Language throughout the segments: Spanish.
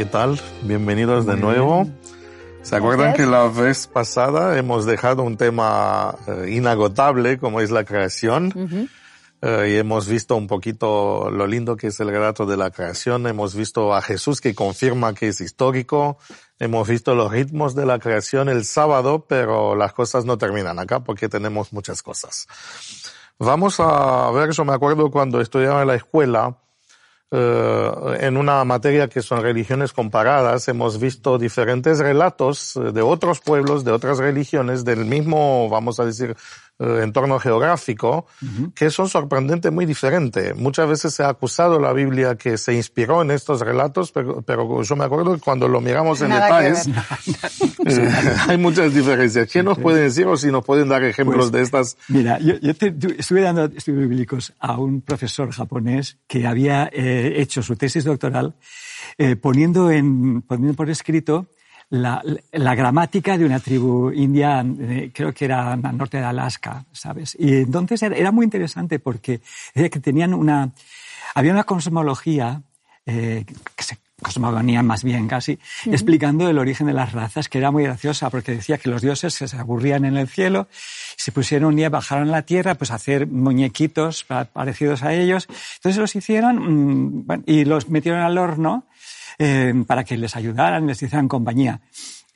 ¿Qué tal? Bienvenidos de nuevo. ¿Se acuerdan que la vez pasada hemos dejado un tema eh, inagotable como es la creación? Eh, y hemos visto un poquito lo lindo que es el relato de la creación. Hemos visto a Jesús que confirma que es histórico. Hemos visto los ritmos de la creación el sábado, pero las cosas no terminan acá porque tenemos muchas cosas. Vamos a ver, yo me acuerdo cuando estudiaba en la escuela, en una materia que son religiones comparadas, hemos visto diferentes relatos eh, de otros pueblos, de otras religiones, del mismo, vamos a decir, eh, entorno geográfico, que son sorprendentes muy diferentes. Muchas veces se ha acusado la Biblia que se inspiró en estos relatos, pero, pero yo me acuerdo que cuando lo miramos en detalles, eh, hay muchas diferencias. ¿Qué nos pueden decir o si nos pueden dar ejemplos Pues, de estas? Mira, yo, yo te- tu- estuve dando estudios bíblicos a un profesor japonés que había eh, hecho su tesis doctoral eh, poniendo, en, poniendo por escrito la, la gramática de una tribu india, eh, creo que era al norte de Alaska, ¿sabes? Y entonces era, era muy interesante porque decía que tenían una, había una cosmología eh, que se cosmogonía más bien casi, explicando el origen de las razas, que era muy graciosa, porque decía que los dioses se aburrían en el cielo, se pusieron un día, bajaron a la tierra, pues a hacer muñequitos pa- parecidos a ellos. Entonces los hicieron mm, bueno, y los metieron al horno eh, para que les ayudaran, les hicieran compañía.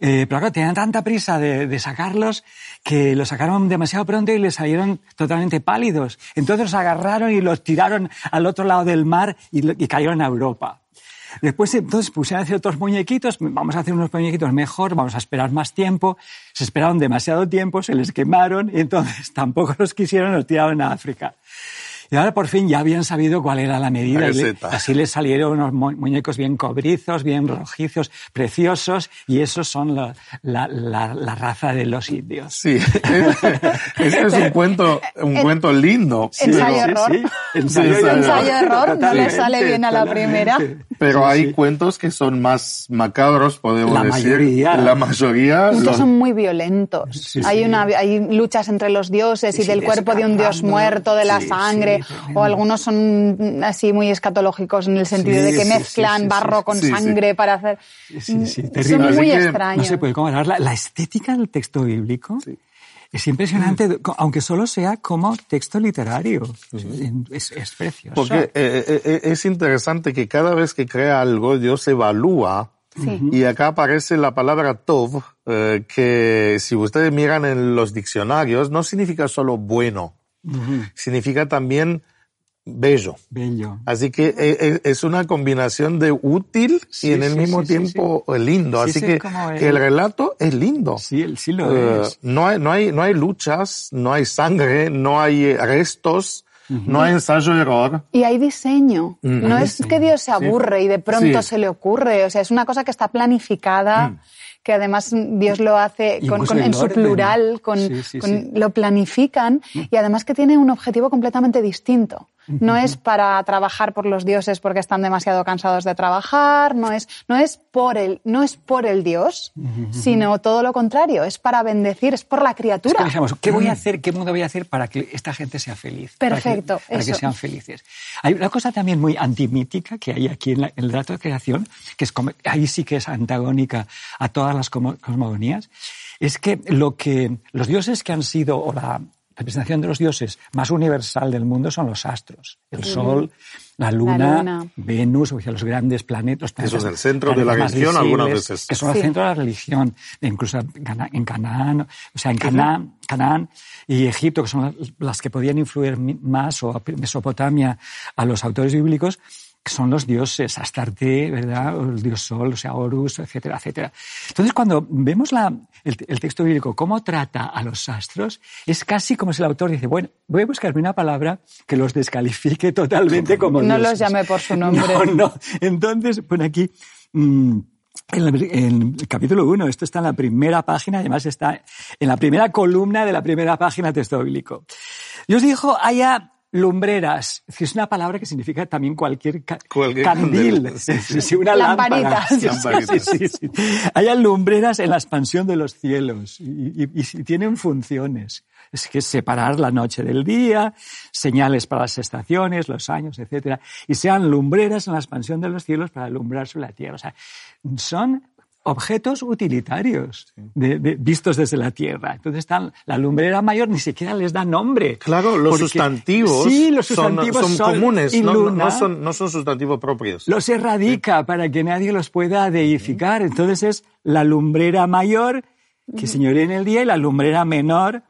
Eh, pero claro, tenían tanta prisa de, sacarlos que los sacaron demasiado pronto y les salieron totalmente pálidos. Entonces los agarraron y los tiraron al otro lado del mar y, y cayeron a Europa. Después entonces pusieron a hacer otros muñequitos, vamos a hacer unos muñequitos mejor, vamos a esperar más tiempo. Se esperaron demasiado tiempo, se les quemaron y entonces tampoco los quisieron, los tiraron a África. Y ahora por fin ya habían sabido cuál era la medida. La y le- receta. así les salieron unos mu- muñecos bien cobrizos, bien rojizos, preciosos, y esos son la, la- la- la raza de los indios. Sí, este es un cuento, un cuento lindo. Ensayo pero- error. Ensayo, Sí, error. Ensayo error, no le sale bien a la primera. Pero Sí, hay sí. cuentos que son más macabros, podemos La decir. mayoría. La mayoría. Muchos los- son muy violentos. Sí, hay, sí. una, hay luchas entre los dioses Sí, y sí, del cuerpo de un dios muerto, de la Sí, sangre, sí. O algunos son así muy escatológicos en el sentido Sí, de que mezclan sí, sí, barro con sí, sí. sangre para hacer... Sí, sí, sí, Son muy que extraños. No se puede comparar. La, la estética del texto bíblico es impresionante, aunque solo sea como texto literario. Es, es precioso. Porque eh, eh, eh, es interesante que cada vez que crea algo, Dios evalúa. Sí. Y acá aparece la palabra tov, eh, que si ustedes miran en los diccionarios, no significa solo bueno, significa también bello. Bello. Así que eh, eh, es una combinación de útil Sí, y en el sí, mismo sí, sí, tiempo eh, lindo. Sí, Así sí, que, el- que el relato es lindo. Sí, el- sí lo Eh, es. no hay, no hay, no hay luchas, no hay sangre, no hay restos, no hay ensayo error. Y hay diseño. Mm. No Hay es que Dios se aburre y de pronto Sí. se le ocurre. O sea, es una cosa que está planificada, que además Dios lo hace con, Incluso con- en su plural, con, Sí, sí, con- sí. lo planifican y además que tiene un objetivo completamente distinto. No es para trabajar por los dioses porque están demasiado cansados de trabajar, no es, no es por el, no es por el Dios, sino todo lo contrario, es para bendecir, es por la Es criatura. que decíamos, ¿qué voy a hacer? ¿Qué mundo voy a hacer para que esta gente sea feliz? Para que- Perfecto, Para que, sean felices. Hay una cosa también muy antimítica que hay aquí en, la- en el relato de creación, que es como, ahí sí que es antagónica a todas las cosmogonías, es que lo que los dioses que han sido, o la, representación de los dioses más universal del mundo son los astros. El Sol, la Luna, La Luna. Venus, o sea, los grandes planetas. los Eso es planetas- el centro de la planetas religión algunas veces. Que son el centro de la religión. Incluso en Cana- en Canaán, o sea, en Canaán, Canaán y Egipto, que son las- las que podían influir más, o Mesopotamia, a los autores bíblicos, que son los dioses, Astarte, ¿verdad? El dios Sol, o sea, Horus, etcétera, etcétera. Entonces, cuando vemos la, el, el texto bíblico, cómo trata a los astros, es casi como si el autor dice, bueno, voy a buscarme una palabra que los descalifique totalmente como No dioses. los llame por su nombre. No, no. Entonces, pone aquí... mm, en el, en el capítulo 1, esto está en la primera página, además está en la primera columna de la primera página del texto bíblico. Dios dijo, haya lumbreras, es es una palabra que significa también cualquier, ca- Cualquier candil, candela, sí, sí. Sí, sí, una lámpara. Lamparitas. Sí, sí, Lamparitas. sí, sí, sí. Haya lumbreras en la expansión de los cielos y, y- y- y tienen funciones. Es que es separar la noche del día, señales para las estaciones, los años, etcétera, y sean lumbreras en la expansión de los cielos para alumbrar sobre la tierra. O sea, son objetos utilitarios de- de- vistos desde la tierra. Entonces están, la lumbrera mayor ni siquiera les da nombre. Claro, los Porque- sustantivos, sí, los son, sustantivos son comunes, y no, no- luna no son, no son sustantivos propios. los erradica para que nadie los pueda deificar. Entonces es la lumbrera mayor que señorea en el día y la lumbrera menor.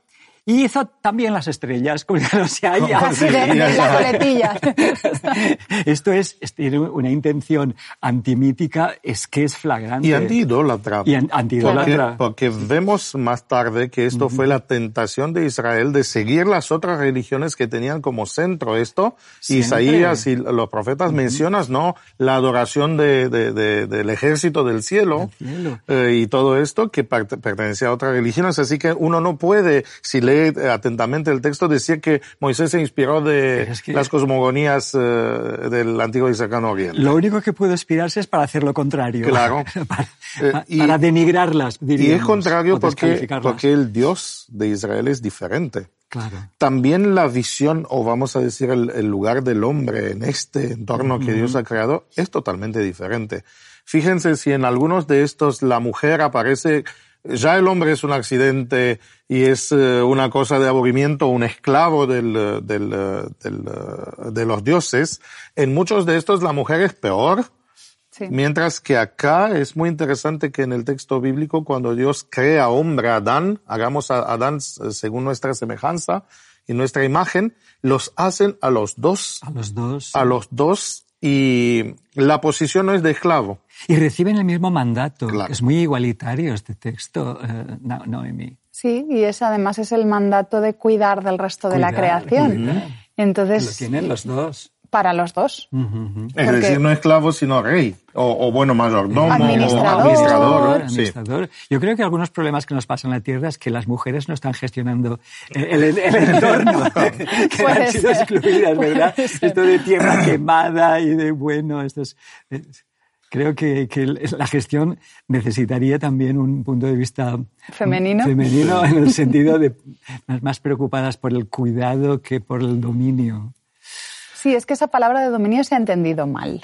Y hizo también las estrellas, como ya no se haya. Casi de, de la coletilla. Esto es, es- tiene una intención antimítica, es que es flagrante. Y antiidólatra. Y an- antiidólatra. Porque, porque vemos más tarde que esto fue la tentación de Israel de seguir las otras religiones que tenían como centro esto. Siempre. Isaías y los profetas mencionas, ¿no? La adoración de, de- de- del ejército del cielo, cielo. eh, y todo esto que pertenecía a otras religiones. Así que uno no puede, si lee eh, atentamente el texto, decir que Moisés se inspiró de es que- las cosmogonías eh, del antiguo y cercano oriente. Lo único que puede aspirarse es para hacer lo contrario. Claro. para, Eh, y- para denigrarlas, Y es contrario porque, porque el Dios de Israel es diferente. Claro. También la visión, o vamos a decir el, el lugar del hombre en este entorno que Dios ha creado, es totalmente diferente. Fíjense si en algunos de estos la mujer aparece, ya el hombre es un accidente y es eh, una cosa de aburrimiento, un esclavo del, eh, del, eh, del, de los dioses. En muchos de estos la mujer es peor, Sí. Mientras que acá es muy interesante que en el texto bíblico, cuando Dios crea hombre a Adán, hagamos a Adán según nuestra semejanza y nuestra imagen, los hacen a los dos, A los dos. a los dos, y la posición no es de esclavo. Y reciben el mismo mandato. Claro. Es muy igualitario este texto, eh, No- Noemi. Sí, y es además es el mandato de cuidar del resto de la creación. cuidar. Lo Entonces, tienen los dos. Para los dos. Es decir, no esclavo, sino rey. O, o bueno, mayordomo. Administrador. O administrador. Sí. administrador. Yo creo que algunos problemas que nos pasan en la Tierra es que las mujeres no están gestionando el, el- el entorno, que Puede han sido ser, excluidas, ¿verdad? Esto de tierra quemada y de bueno, esto es, es- creo que, la gestión necesitaría también un punto de vista Femenino. femenino en el sentido de más, más preocupadas por el cuidado que por el dominio. Sí, es que esa palabra de dominio se ha entendido mal.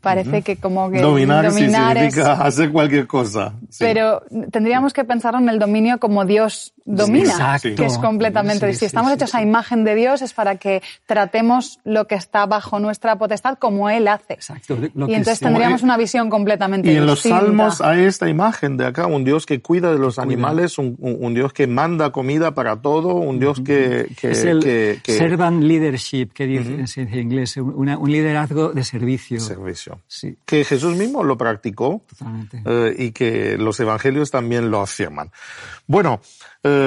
Parece que como que Dominar, sí es- significa hacer cualquier cosa. Sí. Pero tendríamos que pensar en el dominio como Dios domina, Exacto. que es completamente Sí, distinto. sí, Estamos sí, hechos sí. a imagen de Dios, es para que tratemos lo que está bajo nuestra potestad como Él hace. Exacto. lo Y que entonces tendríamos una visión completamente Y en los distinta. salmos hay esta imagen de acá, un Dios que cuida de los animales, un, Dios que manda comida para todo, un Dios que... que, es el que- que- servant leadership, que dice en inglés, una- un liderazgo de servicio. servicio. Sí, Que Jesús mismo lo practicó totalmente. eh, y que los evangelios también lo afirman. Bueno, eh,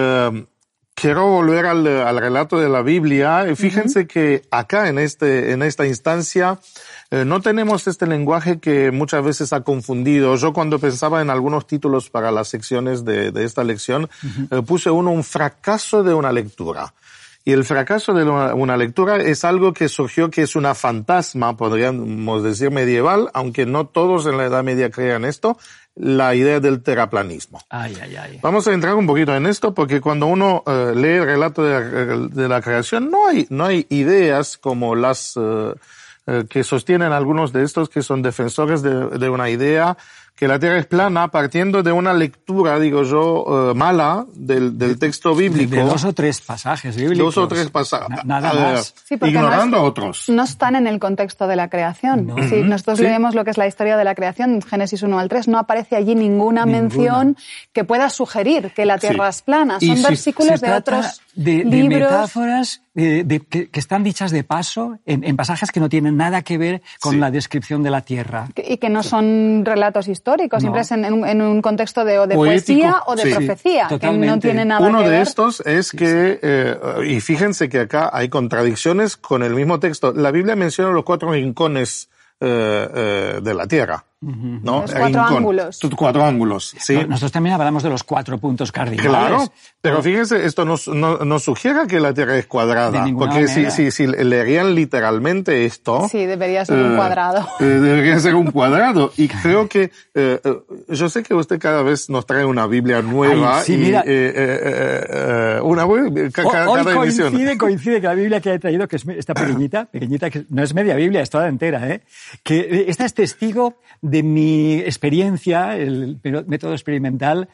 quiero volver al, al relato de la Biblia. Fíjense que acá en, este, en esta instancia eh, no tenemos este lenguaje que muchas veces ha confundido. Yo cuando pensaba en algunos títulos para las secciones de, de esta lección, eh, puse uno un fracaso de una lectura. Y el fracaso de una, una lectura es algo que surgió que es una fantasma, podríamos decir medieval, aunque no todos en la Edad Media crean esto, la idea del terraplanismo. Ay, ay, ay. Vamos a entrar un poquito en esto porque cuando uno eh, lee el relato de la, de la creación no hay, no hay ideas como las eh, eh, que sostienen algunos de estos que son defensores de, de una idea que la Tierra es plana partiendo de una lectura, digo yo, eh, mala del, del texto bíblico. De, dos o tres pasajes bíblicos. Dos o tres pasajes. nada más. ignorando a otros. No están en el contexto de la creación. Si nosotros leemos lo que es la historia de la creación, Génesis 1 al 3, no aparece allí ninguna, mención que pueda sugerir que la Tierra es plana. Son versículos de otros de, de metáforas de, que, que, están dichas de paso en, en, pasajes que no tienen nada que ver con sí. la descripción de la Tierra. Y que no son relatos históricos, no. siempre es en, en, un, en, un, contexto de, o de poesía o de sí, profecía, que no tiene nada Uno que ver. de estos es que, eh, y fíjense que acá hay contradicciones con el mismo texto. La Biblia menciona los cuatro rincones eh, eh, de la Tierra. ¿No? Los cuatro ángulos. Cuatro ángulos, sí. Nosotros también hablamos de los cuatro puntos cardinales. Claro, pero fíjense, esto nos, no, nos sugiere que la Tierra es cuadrada, porque si, si, si, leerían literalmente esto... Sí, debería ser eh, un cuadrado. Eh, debería ser un cuadrado. Y creo que, eh, yo sé que usted cada vez nos trae una Biblia nueva Ay, sí, y mira. una cada, Hoy cada coincide, edición. coincide que la Biblia que he traído, que es esta pequeñita, pequeñita, que no es media Biblia, es toda entera, ¿eh? que esta es testigo de mi experiencia, el método experimental,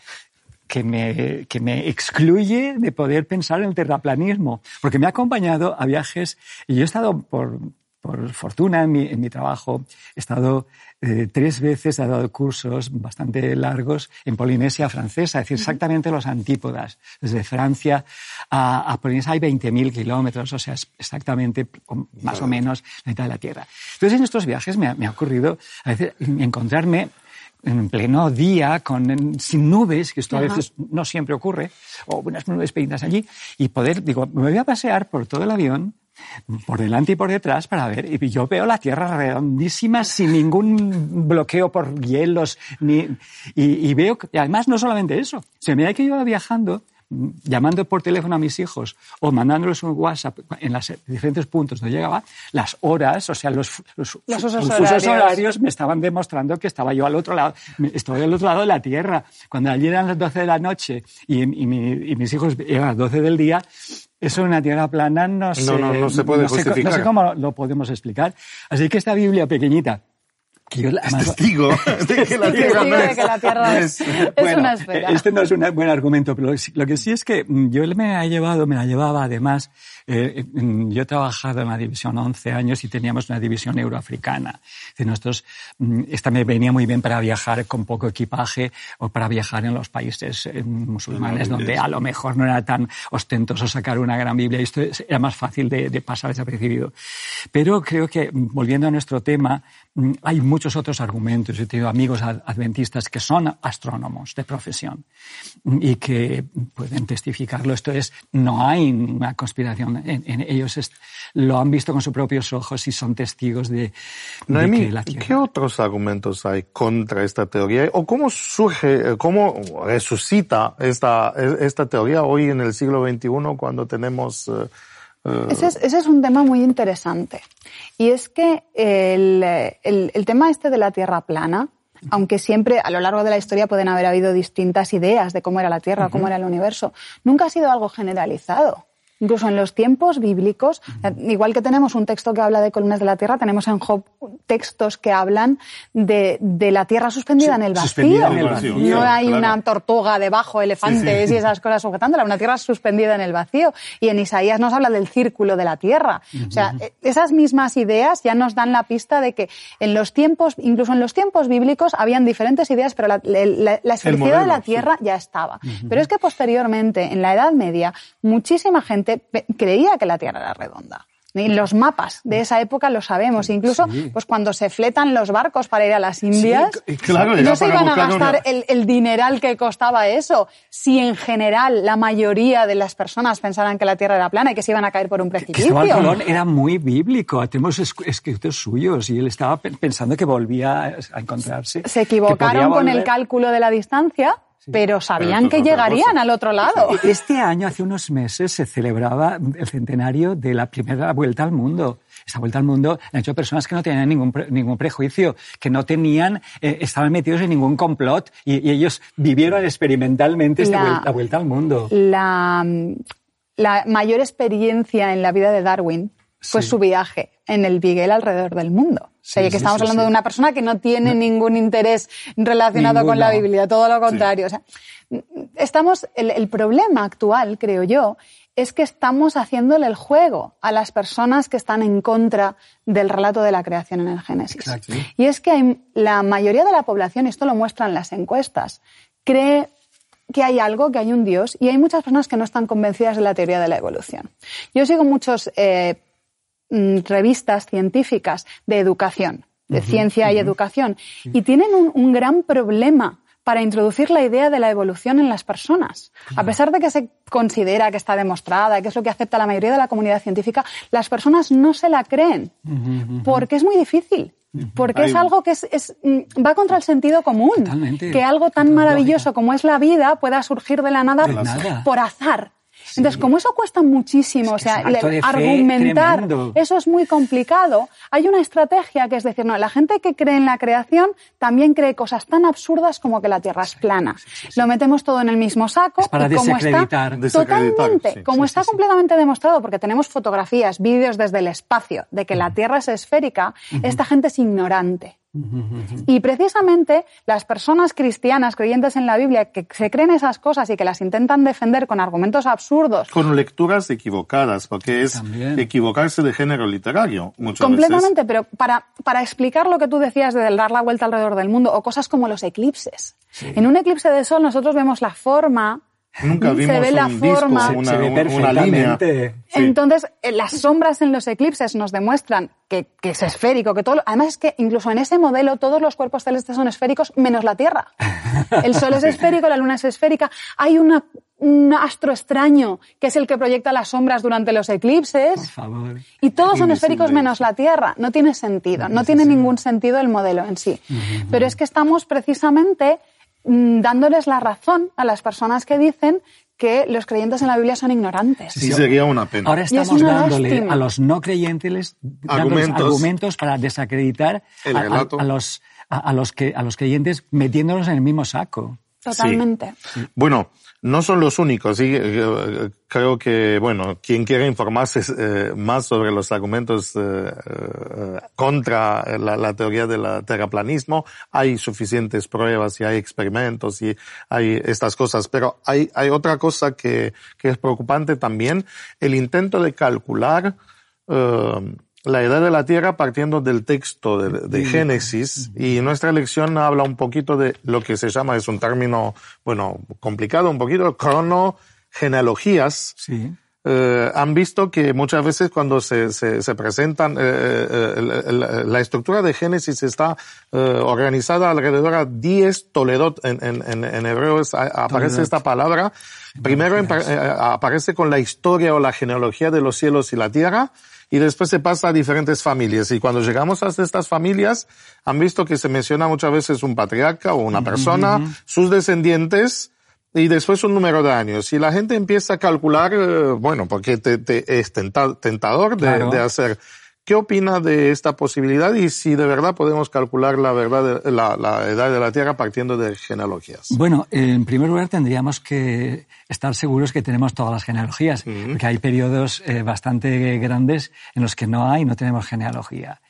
que me, que me excluye de poder pensar en el terraplanismo, porque me ha acompañado a viajes y yo he estado por, por fortuna en mi, en mi trabajo, he estado eh, tres veces, he dado cursos bastante largos en Polinesia francesa, es decir, exactamente los antípodas. Desde Francia a, a Polinesia hay 20.000 kilómetros, o sea, es exactamente más o menos la mitad de la Tierra. Entonces, en estos viajes me ha, me ha ocurrido a veces encontrarme en pleno día, con, sin nubes, que esto a veces no siempre ocurre, o unas nubes pequeñas allí, y poder, digo, me voy a pasear por todo el avión, por delante y por detrás para ver, y yo veo la Tierra redondísima sin ningún bloqueo por hielos, ni, y, veo, que, además no solamente eso, se me da que iba viajando, llamando por teléfono a mis hijos o mandándoles un WhatsApp en los diferentes puntos donde llegaba, las horas, o sea, los, los, los usos, los horarios. horarios me estaban demostrando que estaba yo al otro lado, estoy al otro lado de la Tierra. Cuando allí eran las 12 de la noche y, y, mi, y mis hijos eran las 12 del día, eso en una tierra plana no se, no, no, no se puede no justificar. Sé, no sé cómo lo podemos explicar. Así que esta Biblia pequeñita, que yo, es testigo de que la Tierra no es, la tierra es, es bueno, una esfera. Este no es un buen argumento, pero lo que sí es que yo me ha llevado, me la llevaba además, eh, yo he trabajado en la división 11 años y teníamos una división euroafricana. De nosotros, esta me venía muy bien para viajar con poco equipaje o para viajar en los países eh, musulmanes donde a lo mejor no era tan ostentoso sacar una gran Biblia y esto era más fácil de, de pasar desapercibido. Pero creo que, volviendo a nuestro tema, hay muchos otros argumentos. Yo he tenido amigos adventistas que son astrónomos de profesión y que pueden testificarlo. Esto es, no hay una conspiración. En, en ellos es, lo han visto con sus propios ojos y son testigos de, Noemí, de que la Tierra. ¿Qué otros argumentos hay contra esta teoría? ¿O cómo surge, cómo resucita esta, esta teoría hoy en el siglo XXI cuando tenemos... Uh, ese, es, ese es, un tema muy interesante. Y es que el, el, el, tema este de la Tierra plana, aunque siempre a lo largo de la historia pueden haber habido distintas ideas de cómo era la Tierra, uh -huh. cómo era el universo, nunca ha sido algo generalizado. Incluso en los tiempos bíblicos, -huh. igual que tenemos un texto que habla de columnas de la tierra, tenemos en Job textos que hablan de, de la tierra suspendida, sí, en, el suspendida en el vacío. No hay claro. una tortuga debajo, elefantes sí, sí. y esas cosas sujetándola, una tierra suspendida en el vacío. Y en Isaías nos habla del círculo de la tierra. Uh -huh. O sea, esas mismas ideas ya nos dan la pista de que en los tiempos, incluso en los tiempos bíblicos, habían diferentes ideas, pero la, la, de la tierra ya estaba. Pero es que posteriormente, en la Edad Media, muchísima gente creía que la Tierra era redonda. Y los mapas de esa época lo sabemos. Incluso, sí. pues cuando se fletan los barcos para ir a las Indias, sí, claro, no se iban a gastar el, el, dineral que costaba eso. Si en general la mayoría de las personas pensaran que la Tierra era plana y que se iban a caer por un precipicio. Cristóbal Colón era muy bíblico. Tenemos escritos suyos y él estaba pensando que volvía a encontrarse. Se equivocaron con el cálculo de la distancia pero sabían pero que llegarían al otro lado. Este año, hace unos meses, se celebraba el centenario de la primera vuelta al mundo. Esa vuelta al mundo la han hecho personas que no tenían ningún, ningún prejuicio, que no tenían, eh, estaban metidos en ningún complot y, y ellos vivieron experimentalmente esta la, vuelta, vuelta, al mundo. La, la, mayor experiencia en la vida de Darwin fue sí. su viaje en el Beagle alrededor del mundo. que estamos hablando de una persona que no tiene ningún interés relacionado con la Biblia, todo lo contrario. O sea, estamos, el, problema actual, creo yo, es que estamos haciéndole el juego a las personas que están en contra del relato de la creación en el Génesis. Y es que la mayoría de la población, esto lo muestran las encuestas, cree que hay algo, que hay un Dios, y hay muchas personas que no están convencidas de la teoría de la evolución. Yo sigo muchos eh, revistas científicas de educación, de ciencia y educación, y tienen un, gran problema para introducir la idea de la evolución en las personas. A pesar de que se considera que está demostrada, que es lo que acepta la mayoría de la comunidad científica, las personas no se la creen, porque es muy difícil. Porque es algo que es, mm, va contra el sentido común. que algo tan maravilloso como es la vida pueda surgir de la nada, por azar. Entonces, como eso cuesta muchísimo, o sea, argumentar, eso es muy complicado, hay una estrategia que es decir, no, la gente que cree en la creación también cree cosas tan absurdas como que la Tierra es plana. Lo metemos todo en el mismo saco para y como está totalmente, como está completamente demostrado, porque tenemos fotografías, vídeos desde el espacio de que la Tierra es esférica, esta gente es ignorante. Y precisamente las personas cristianas creyentes en la Biblia que se creen esas cosas y que las intentan defender con argumentos absurdos. Con lecturas equivocadas, porque es equivocarse de género literario. Muchas Completamente, pero para, para explicar lo que tú decías de dar la vuelta alrededor del mundo o cosas como los eclipses. En un eclipse de sol nosotros vemos la forma Nunca vimos se ve la forma, una, una línea. Entonces, eh, las sombras en los eclipses nos demuestran que, que es esférico, que todo. Además es que incluso en ese modelo todos los cuerpos celestes son esféricos menos la Tierra. El Sol es esférico, la Luna es esférica. Hay una, un astro extraño que es el que proyecta las sombras durante los eclipses. Por favor. Y todos son esféricos menos la Tierra. No tiene sentido. No, tiene ningún sentido el modelo en sí. Pero es que estamos precisamente dándoles la razón a las personas que dicen que los creyentes en la Biblia son ignorantes. Sí, sería una pena. Ahora estamos dándole a los no creyentes argumentos, argumentos para desacreditar a, los, a, los que, a los creyentes metiéndolos en el mismo saco. Totalmente. Bueno, no son los únicos. ¿sí? Eh, creo que, bueno, quien quiera informarse eh, más sobre los argumentos eh, contra la, teoría del terraplanismo, hay suficientes pruebas y hay experimentos y hay estas cosas. Pero hay, hay otra cosa que, que es preocupante también, el intento de calcular la edad de la Tierra partiendo del texto de, Génesis y nuestra lección habla un poquito de lo que se llama, es un término, bueno, complicado, un poquito, cronogenealogías. Sí. Eh, han visto que muchas veces cuando se, se, presentan, eh, eh, la estructura de Génesis está organizada alrededor a 10 Toledot, en, en, en hebreo aparece esta palabra. Primero aparece con la historia o la genealogía de los cielos y la tierra, y después se pasa a diferentes familias. Y cuando llegamos a estas familias, han visto que se menciona muchas veces un patriarca o una persona, sus descendientes, y después un número de años. Y la gente empieza a calcular, eh, bueno, porque te, es tentador de, de hacer ¿Qué opina de esta posibilidad y si de verdad podemos calcular la, verdad la, edad de la Tierra partiendo de genealogías? Bueno, en primer lugar tendríamos que estar seguros que tenemos todas las genealogías, porque hay periodos eh, bastante grandes en los que no hay, no tenemos genealogía.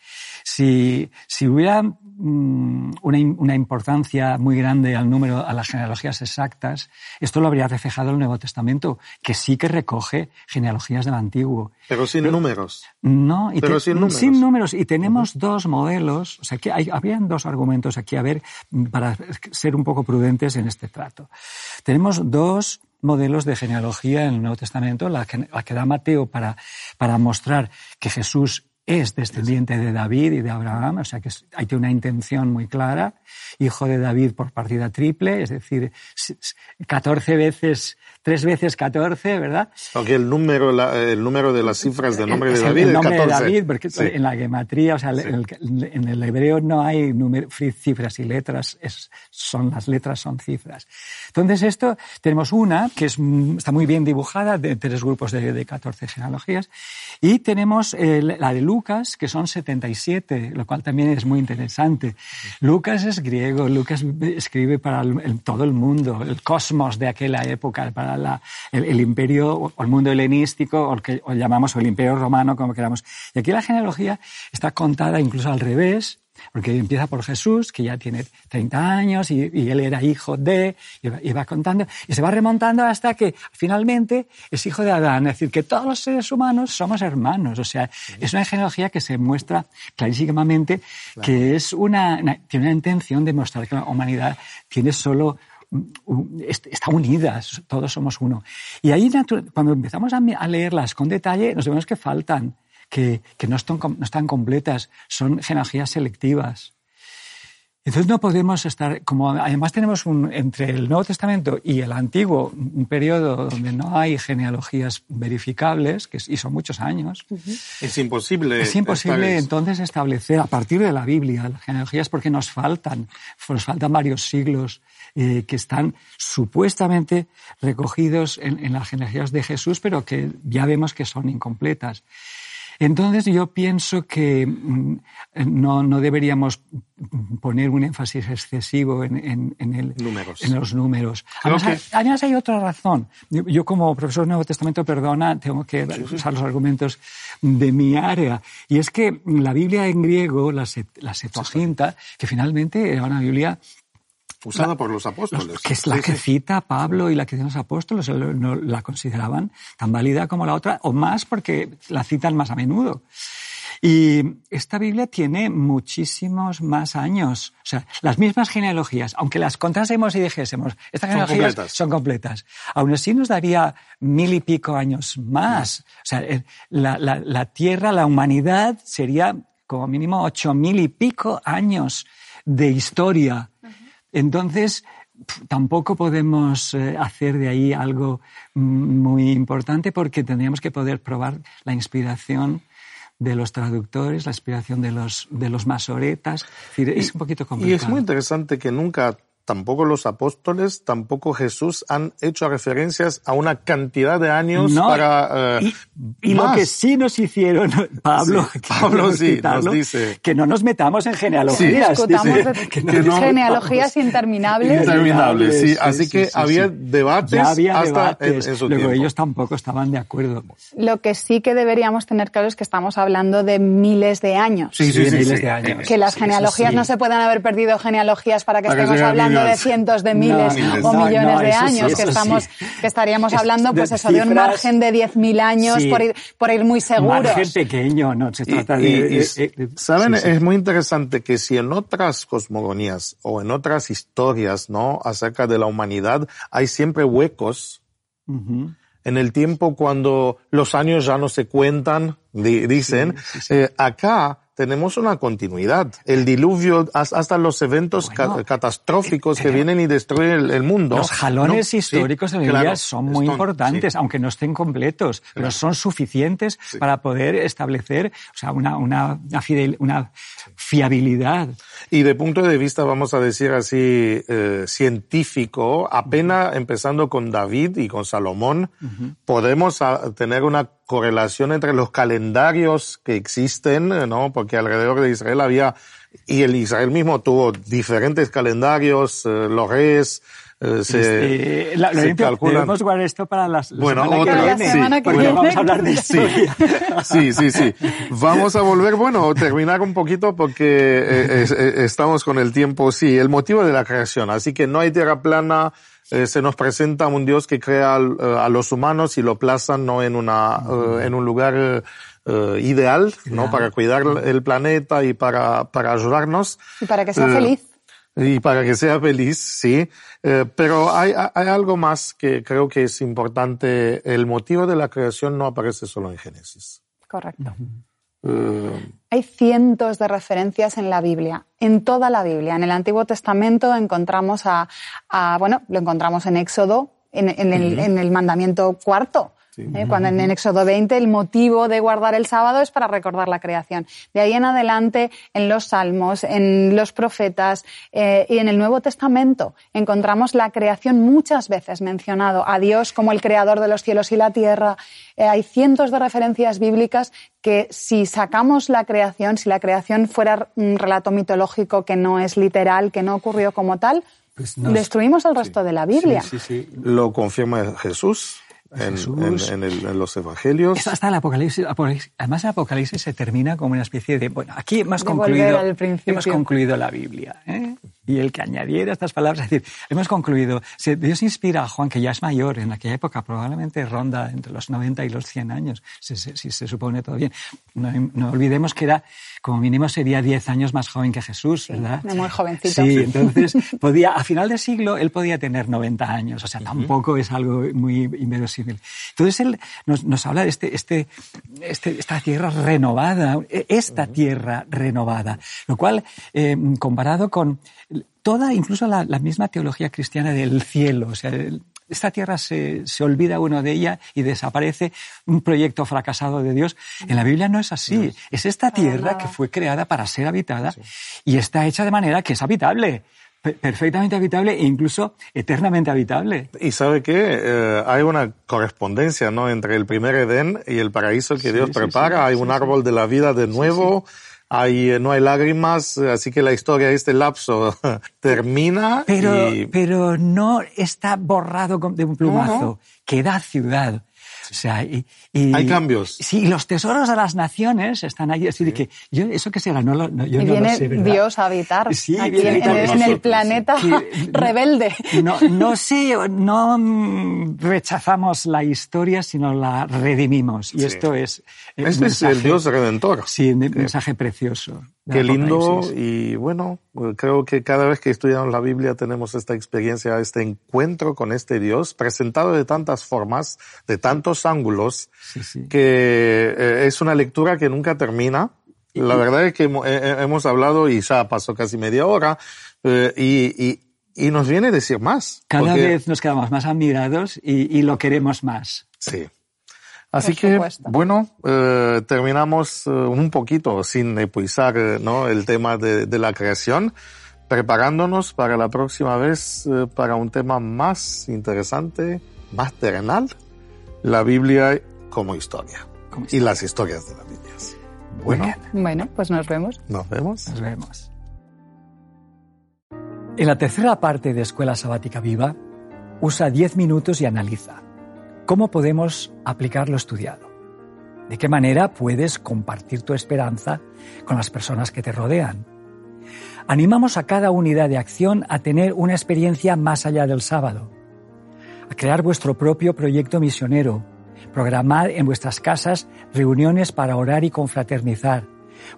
Si, si hubiera mm, una, una, importancia muy grande al número, a las genealogías exactas, esto lo habría reflejado el Nuevo Testamento, que sí que recoge genealogías del Antiguo. Pero sin números. No, y Pero sin números. Sin números. Y tenemos dos modelos, o sea, que hay, habrían dos argumentos aquí, a ver, para ser un poco prudentes en este trato. Tenemos dos modelos de genealogía en el Nuevo Testamento, la que, la que da Mateo para, para mostrar que Jesús es descendiente de David y de Abraham, o sea que hay una intención muy clara, hijo de David por partida triple, es decir, 14 veces tres veces 14, ¿verdad? Aunque el número, el número de las cifras del nombre de David el nombre de David, porque en la gematría, o sea, en, el, hebreo no hay cifras y letras, son las letras son cifras. Entonces esto, tenemos una que es, está muy bien dibujada, de tres grupos de, de 14 genealogías, y tenemos la de Lucas, Lucas, que son 77, lo cual también es muy interesante. Lucas es griego, Lucas escribe para todo el mundo, el cosmos de aquella época, para la, el, imperio o el mundo helenístico, o el que o llamamos o el imperio romano, como queramos. Y aquí la genealogía está contada incluso al revés, porque empieza por Jesús, que ya tiene 30 años y, él era hijo de, y va, contando, y se va remontando hasta que finalmente es hijo de Adán. Es decir, que todos los seres humanos somos hermanos. O sea, es una genealogía que se muestra clarísimamente que es una, tiene una intención de mostrar que la humanidad tiene solo está unida, todos somos uno. Y ahí, cuando empezamos a leerlas con detalle, nos vemos que faltan que, no, están, no están completas, son genealogías selectivas. Entonces no podemos estar, como además tenemos un, entre el Nuevo Testamento y el Antiguo un periodo donde no hay genealogías verificables, que, y son muchos años. Es imposible. Es imposible entonces establecer a partir de la Biblia las genealogías porque nos faltan, nos faltan varios siglos eh, que están supuestamente recogidos en, en las genealogías de Jesús, pero que ya vemos que son incompletas. Entonces yo pienso que mm, no, no deberíamos poner un énfasis excesivo en, en, en, el, en los números. Además, hay, otra razón. Yo, como profesor del Nuevo Testamento, perdona, tengo que usar los argumentos de mi área. Y es que la Biblia en griego, la, la Septuaginta, que finalmente era una Biblia usada por los apóstoles. Que es la que cita Pablo y la que dicen los apóstoles, no la consideraban tan válida como la otra, o más porque la citan más a menudo. Y esta Biblia tiene muchísimos más años. O sea, las mismas genealogías, aunque las contásemos y dijésemos, estas genealogías son completas. Aún así nos daría mil y pico años más. O sea, la, la, la Tierra, la humanidad sería como mínimo ocho mil y pico años de historia entonces, tampoco podemos eh, hacer de ahí algo muy importante porque tendríamos que poder probar la inspiración de los traductores, la inspiración de los, de los masoretas. Es, decir, es un poquito complicado. Y es muy interesante que nunca tampoco los apóstoles, tampoco Jesús han hecho referencias a una cantidad de años para... Eh, y, lo que sí nos hicieron, Pablo, Pablo sí, nos dice... Que no nos metamos en genealogías. que genealogías interminables. Interminables, sí. Así que había debates había hasta debates. Luego ellos tampoco estaban de acuerdo. Lo que sí que deberíamos tener claro es que estamos hablando de miles de años. Sí, sí, miles de años. Que las genealogías no se pueden haber perdido genealogías para que estemos hablando de cientos de miles. o millones de años, que estamos, que estaríamos hablando, pues eso, de un margen de 10.000 años por, ir, por ir muy seguros. Margen pequeño, no se trata de, Saben, es muy interesante que si en otras cosmogonías o en otras historias, ¿no? Acerca de la humanidad, hay siempre huecos. En el tiempo cuando los años ya no se cuentan, dicen, eh, acá tenemos una continuidad. El diluvio, hasta los eventos catastróficos que vienen y destruyen el, mundo. Los jalones históricos de la Biblia son muy importantes, aunque no estén completos, pero son suficientes para poder establecer o sea, una, una, una, fiabilidad. Y de punto de vista, vamos a decir así, eh, científico, apenas empezando con David y con Salomón, podemos ah, tener una correlación entre los calendarios que existen, ¿no? Porque alrededor de Israel había, y el Israel mismo tuvo diferentes calendarios, eh, los reyes, eh, se, este, la, se Debemos guardar esto para las, la bueno, semana que viene, porque vamos a hablar de. Sí, sí, sí. Vamos a volver, bueno, terminar un poquito porque eh, estamos con el tiempo. Sí, el motivo de la creación. Así que no hay tierra plana, eh, se nos presenta un Dios que crea eh, a los humanos y lo plaza no en una eh, en un lugar ideal, ¿no? Para cuidar el planeta y para para ayudarnos. Y para que sea feliz. Y para que sea feliz, sí. pero hay, hay algo más que creo que es importante. El motivo de la creación no aparece solo en Génesis. Correcto. Eh, Hay cientos de referencias en la Biblia, en toda la Biblia. En el Antiguo Testamento encontramos a, bueno, lo encontramos en Éxodo, en, el, mandamiento cuarto. ¿Eh? Cuando en, Éxodo 20 el motivo de guardar el sábado es para recordar la creación. De ahí en adelante, en los salmos, en los profetas eh, y en el Nuevo Testamento encontramos la creación muchas veces mencionado, a Dios como el creador de los cielos y la tierra. Eh, hay cientos de referencias bíblicas que si sacamos la creación, si la creación fuera un relato mitológico que no es literal, que no ocurrió como tal, pues destruimos el resto de la Biblia. Sí, sí, Lo confirma Jesús en, los evangelios. hasta el Apocalipsis, Además, el Apocalipsis se termina como una especie de. Bueno, aquí hemos, concluido, hemos concluido la Biblia. ¿eh? Y el que añadiera estas palabras, es decir, hemos concluido. Si Dios inspira a Juan, que ya es mayor, en aquella época probablemente ronda entre los 90 y los 100 años, si, se supone todo bien. No, olvidemos que era, como mínimo, sería 10 años más joven que Jesús, ¿verdad? muy jovencito. Sí, entonces podía, a final de siglo, él podía tener 90 años. O sea, tampoco es algo muy inverosímil entonces él nos, habla de este, este, este, esta tierra renovada, esta tierra renovada, lo cual, eh, comparado con toda, incluso la, misma teología cristiana del cielo, o sea, esta tierra se, olvida uno de ella y desaparece un proyecto fracasado de Dios. En la Biblia no es así. Es esta tierra que fue creada para ser habitada y está hecha de manera que es habitable perfectamente habitable e incluso eternamente habitable. Y sabe que eh, hay una correspondencia ¿no? entre el primer Edén y el paraíso que Dios prepara. hay un árbol de la vida de nuevo. Hay, eh, no hay lágrimas, así que la historia de este lapso termina. Pero, pero no está borrado de un plumazo. Queda ciudad. O sea, y, Hay cambios. Sí, los tesoros de las naciones están ahí. Así que yo, eso que será, no, lo, no yo y viene sé, Dios a habitar sí, aquí en, el planeta rebelde. No, no sé, no rechazamos la historia, sino la redimimos. Y esto es. Este es el Dios redentor. Sí, un mensaje precioso. Qué lindo y bueno, creo que cada vez que estudiamos la Biblia tenemos esta experiencia, este encuentro con este Dios presentado de tantas formas, de tantos ángulos, que eh, es una lectura que nunca termina. La verdad es que hemos hablado y ya pasó casi media hora eh, y, y, nos viene a decir más. Cada vez nos quedamos más admirados y, y lo queremos más. Sí. Así que, bueno, eh, terminamos eh, un poquito sin epuizar eh, ¿no? el tema de, de, la creación, preparándonos para la próxima vez eh, para un tema más interesante, más terrenal, la Biblia como historia y las historias de la Biblia. Bueno, bueno, pues nos vemos. Nos vemos. Nos vemos. En la tercera parte de Escuela Sabática Viva, usa 10 minutos y analiza ¿Cómo podemos aplicar lo estudiado? ¿De qué manera puedes compartir tu esperanza con las personas que te rodean? Animamos a cada unidad de acción a tener una experiencia más allá del sábado, crear vuestro propio proyecto misionero, programar en vuestras casas reuniones para orar y confraternizar,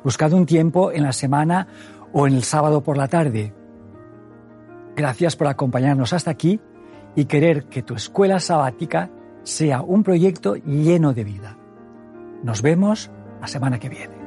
buscad un tiempo en la semana o en el sábado por la tarde. Gracias por acompañarnos hasta aquí y querer que tu escuela sabática sea un proyecto lleno de vida. Nos vemos la semana que viene.